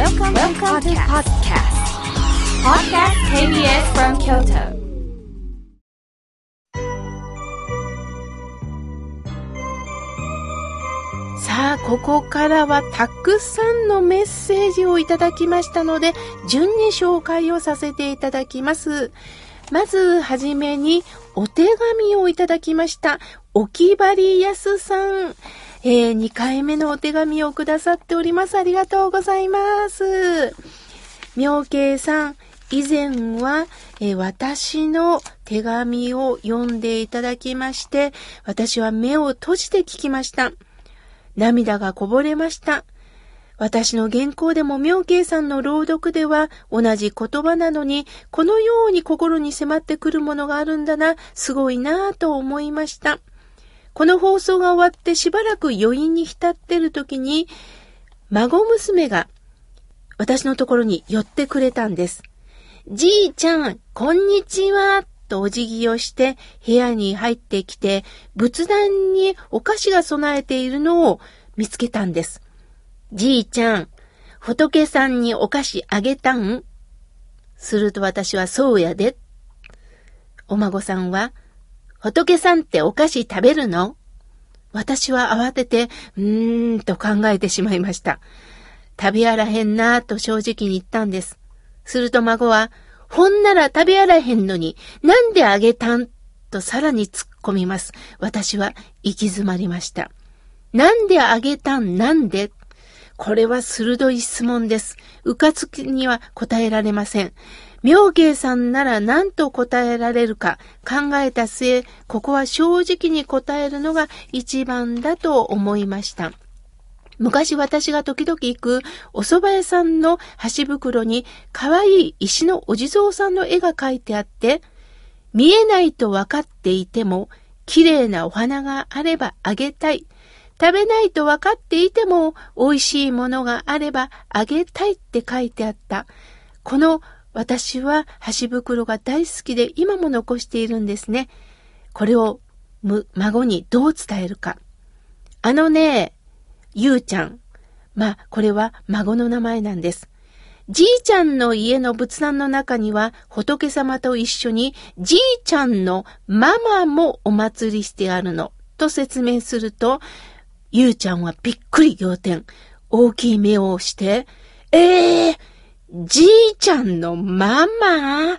Welcome, Welcome to podcast. Podcast KBS from Kyoto. さあ、ここからはたくさんのメッセージをいただきましたので、順に紹介をさせていただきます。まず、はじめに、お手紙をいただきました。おきばりやすさん。えー、2回目のお手紙をくださっております。ありがとうございます。妙慶さん、以前は、えー、私の手紙を読んでいただきまして、私は目を閉じて聞きました。涙がこぼれました。私の原稿でも妙慶さんの朗読では同じ言葉なのに、このように心に迫ってくるものがあるんだな、すごいなぁと思いました。この放送が終わってしばらく余韻に浸ってる時に、孫娘が私のところに寄ってくれたんです。じいちゃん、こんにちは。とお辞儀をして部屋に入ってきて、仏壇にお菓子が備えているのを見つけたんです。じいちゃん、仏さんにお菓子あげたん？すると私はそうやで。お孫さんは、仏さんってお菓子食べるの私は慌てて、うーんと考えてしまいました。食べやらへんなぁと正直に言ったんです。すると孫は、ほんなら食べやらへんのに、なんであげたん？とさらに突っ込みます。私は行き詰まりました。なんであげたん？なんで？これは鋭い質問です。うかつきには答えられません。妙慶さんなら何と答えられるか考えた末、ここは正直に答えるのが一番だと思いました。昔私が時々行くお蕎麦屋さんの箸袋に可愛い石のお地蔵さんの絵が描いてあって、見えないと分かっていても、綺麗なお花があればあげたい。食べないと分かっていても、美味しいものがあればあげたいって書いてあった。この私は箸袋が大好きで今も残しているんですね。これを孫にどう伝えるか。あのね、ゆうちゃん。まあ、これは孫の名前なんです。じいちゃんの家の仏壇の中には仏様と一緒にじいちゃんのママもお祭りしてあるの。と説明すると、ゆうちゃんはびっくり仰天。大きい目をして、ええー、じいちゃんのママ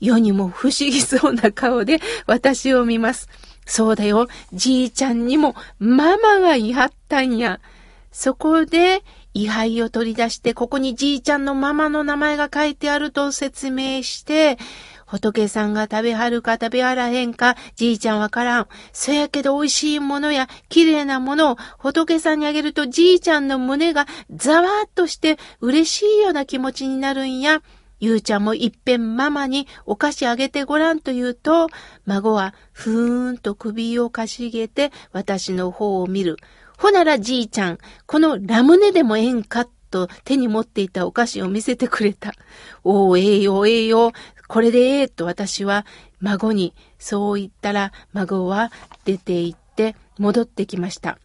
世にも不思議そうな顔で私を見ます。そうだよ、じいちゃんにもママがいはったんや。そこで、位牌を取り出して、ここにじいちゃんのママの名前が書いてあると説明して、仏さんが食べはるか食べはらへんか、じいちゃんわからん。そやけど美味しいものや綺麗なものを仏さんにあげるとじいちゃんの胸がざわっとして嬉しいような気持ちになるんや。ゆうちゃんもいっぺんママにお菓子あげてごらんと言うと、孫はふーんと首をかしげて私の方を見る。ほならじいちゃん、このラムネでもええんかと手に持っていたお菓子を見せてくれた。おー、ええよ、ええよ、これでええと私は孫にそう言ったら孫は出て行って戻ってきました。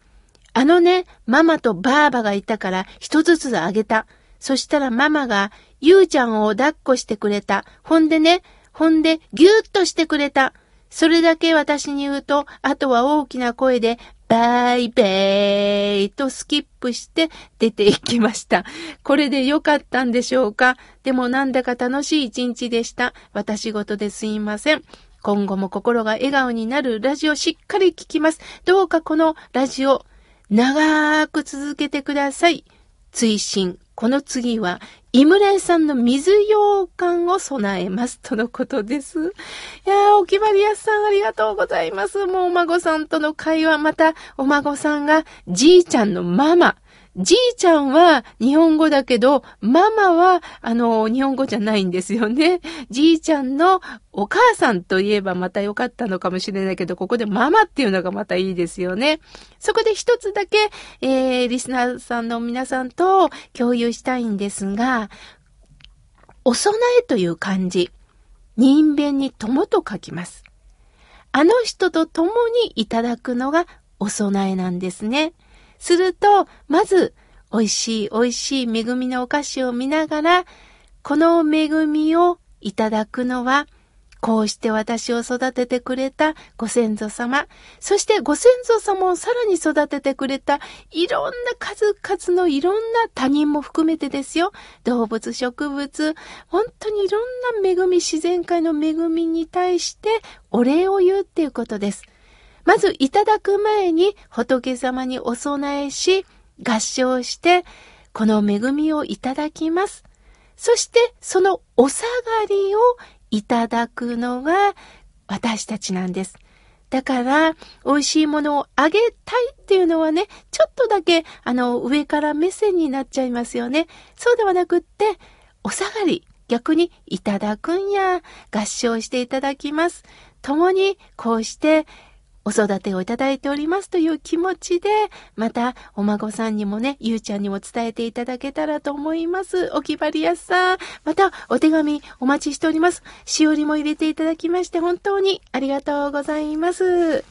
あのね、ママとバーバがいたから一つずつあげた。そしたらママがゆうちゃんを抱っこしてくれた。ほんでね、ほんでぎゅーっとしてくれた。それだけ私に言うと、あとは大きな声で、バイベーイとスキップして出て行きました。これで良かったんでしょうか？でもなんだか楽しい一日でした。私事ですいません。今後も心が笑顔になるラジオしっかり聞きます。どうかこのラジオ長く続けてください。追伸この次は、井村屋さんの水羊羹を備えます。とのことです。いやー、お決まりやすさんありがとうございます。もうお孫さんとの会話、またお孫さんがじいちゃんのママ、じいちゃんは日本語だけど、ママは、あの、日本語じゃないんですよね。じいちゃんのお母さんといえばまた良かったのかもしれないけど、ここでママっていうのがまたいいですよね。そこで一つだけ、えー、リスナーさんの皆さんと共有したいんですが、お供えという漢字、人弁に友と書きます。あの人と共にいただくのがお供えなんですね。すると、まず、美味しい美味しい恵みのお菓子を見ながら、この恵みをいただくのは、こうして私を育ててくれたご先祖様、そしてご先祖様をさらに育ててくれたいろんな数々のいろんな他人も含めてですよ。動物、植物、本当にいろんな恵み、自然界の恵みに対してお礼を言うっていうことです。まずいただく前に仏様にお供えし、合唱して、この恵みをいただきます。そして、そのお下がりをいただくのが私たちなんです。だから、美味しいものをあげたいっていうのはね、ちょっとだけ、あの、上から目線になっちゃいますよね。そうではなくって、お下がり、逆にいただくんや、合唱していただきます。共に、こうして、お育てをいただいておりますという気持ちで、またお孫さんにもね、ゆうちゃんにも伝えていただけたらと思います。お決まりやすさ。またお手紙お待ちしております。しおりも入れていただきまして本当にありがとうございます。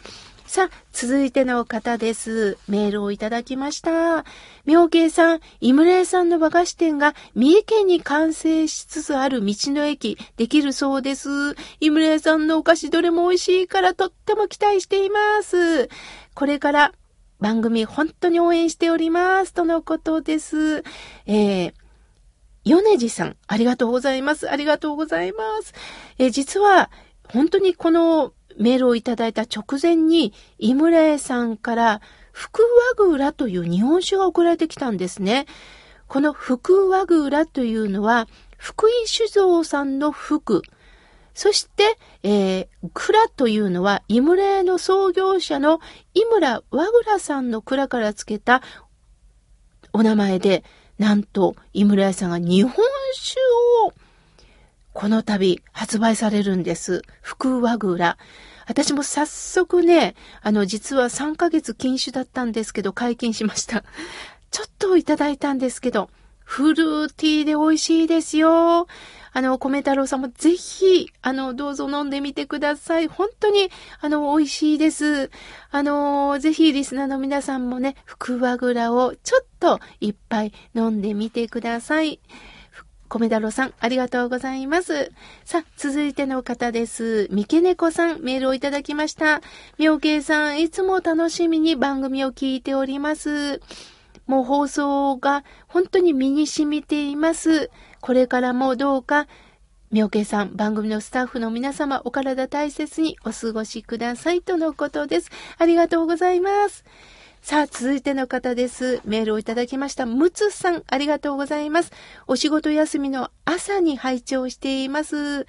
さあ、続いての方です。メールをいただきました。妙慶さん、井村屋さんの和菓子店が三重県に完成しつつある道の駅できるそうです。井村屋さんのお菓子どれも美味しいからとっても期待しています。これから番組本当に応援しております。とのことです。えー米次さん、ありがとうございます。ありがとうございます。え実は、本当にこのメールをいただいた直前に、井村屋さんから、福和グラという日本酒が送られてきたんですね。この福和グラというのは、福井酒造さんの福。そして、えー、蔵というのは、井村屋の創業者の井村和倉さんの蔵から付けたお名前で、なんと、井村屋さんが日本酒をこの度発売されるんです。福和蔵。私も早速ね、あの、実は3ヶ月禁酒だったんですけど、解禁しました。ちょっといただいたんですけど、フルーティーで美味しいですよ。あの、米太郎さんもぜひ、あの、どうぞ飲んでみてください。本当に、あの、美味しいです。あの、ぜひリスナーの皆さんもね、福和蔵をちょっといっぱい飲んでみてください。米太郎さん、ありがとうございます。さあ、続いての方です。三毛猫さん、メールをいただきました。妙慶さん、いつも楽しみに番組を聞いております。もう放送が本当に身に染みています。これからもどうか、妙慶さん、番組のスタッフの皆様、お体大切にお過ごしくださいとのことです。ありがとうございます。さあ、続いての方です。メールをいただきました。むつさん、ありがとうございます。お仕事休みの朝に拝聴しています。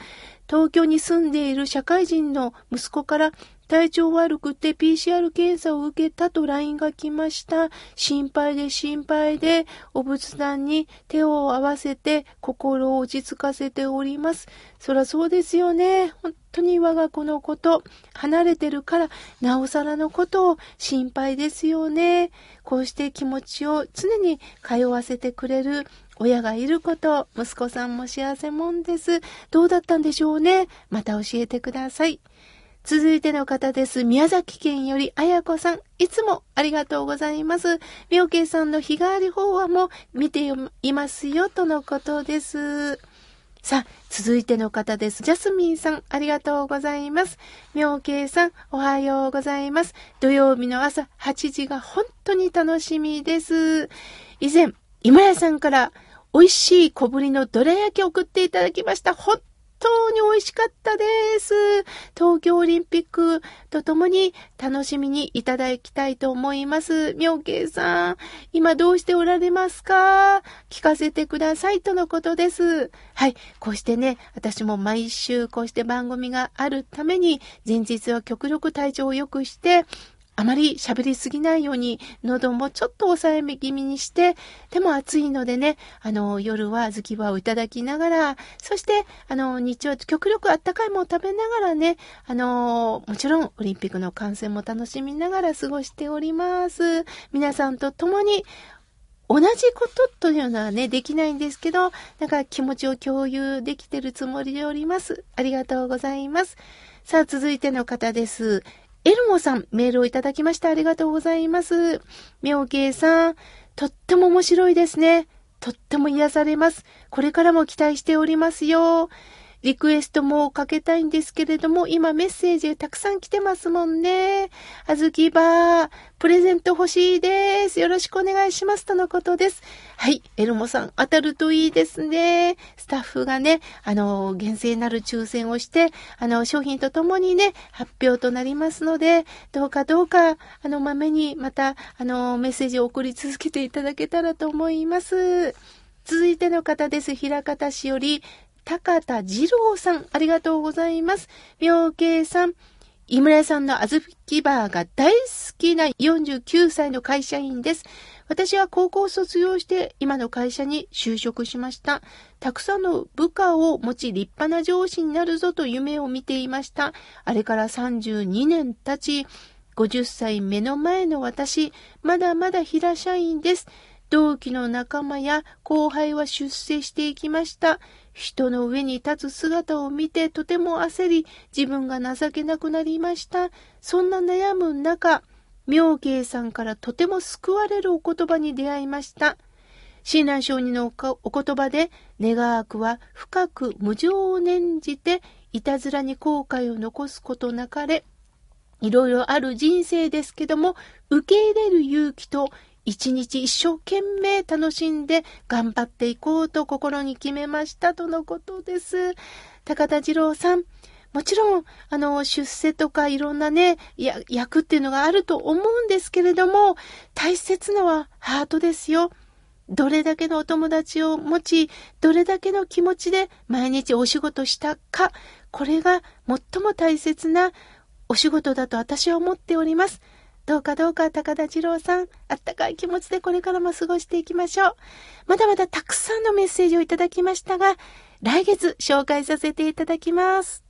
東京に住んでいる社会人の息子から体調悪くて PCR 検査を受けたと LINE が来ました。心配で心配で、お仏壇に手を合わせて心を落ち着かせております。そらそうですよね。本当に我が子のこと、離れてるから、なおさらのことを心配ですよね。こうして気持ちを常に通わせてくれる親がいること、息子さんも幸せもんです。どうだったんでしょうね。また教えてください。続いての方です。宮崎県よりあやこさん。いつもありがとうございます。妙慶さんの日替わり法話も見ていますよ、とのことです。さあ、続いての方です。ジャスミンさん、ありがとうございます。妙慶さん、おはようございます。土曜日の朝8時が本当に楽しみです。以前、今屋さんから美味しい小ぶりのどら焼きを送っていただきました。本当に美味しかったです。東京オリンピックとともに楽しみにいただきたいと思います。妙慶さん、今どうしておられますか？聞かせてくださいとのことです。はい。こうしてね、私も毎週こうして番組があるために、前日は極力体調を良くして、あまり喋りすぎないように、喉もちょっと抑えめ気味にして、でも暑いのでね、あの、夜は小豆をいただきながら、そして、あの、日中は極力あったかいものを食べながらね、あの、もちろんオリンピックの観戦も楽しみながら過ごしております。皆さんと共に、同じことというのはね、できないんですけど、なんか気持ちを共有できてるつもりでおります。ありがとうございます。さあ、続いての方です。エルモさん、メールをいただきましてありがとうございます。妙慶さん、とっても面白いですね。とっても癒されます。これからも期待しておりますよ。リクエストもかけたいんですけれども、今メッセージたくさん来てますもんね。あずきばー、プレゼント欲しいです。よろしくお願いします。とのことです。はい、エルモさん、当たるといいですね。スタッフがね、あの、厳正なる抽選をして、あの、商品とともにね、発表となりますので、どうかどうか、あの、まめにまた、あの、メッセージを送り続けていただけたらと思います。続いての方です。平方市より、高田二郎さん、ありがとうございます。妙慶さん、井村屋さんの小豆バーが大好きな49歳の会社員です。私は高校を卒業して今の会社に就職しました。たくさんの部下を持ち立派な上司になるぞと夢を見ていました。あれから32年経ち、50歳目の前の私、まだまだ平社員です。同期の仲間や後輩は出世していきました。人の上に立つ姿を見てとても焦り、自分が情けなくなりました。そんな悩む中、妙慶さんからとても救われるお言葉に出会いました。親鸞上人のお言葉で、願わくは深く無情を念じて、いたずらに後悔を残すことなかれ、いろいろある人生ですけども、受け入れる勇気と一日一生懸命楽しんで頑張っていこうと心に決めましたとのことです。高田次郎さん、もちろん、あの、出世とかいろんなね、役っていうのがあると思うんですけれども、大切なのはハートですよ。どれだけのお友達を持ち、どれだけの気持ちで毎日お仕事したか、これが最も大切なお仕事だと私は思っております。どうかどうか高田二郎さん、あったかい気持ちでこれからも過ごしていきましょう。まだまだたくさんのメッセージをいただきましたが、来月紹介させていただきます。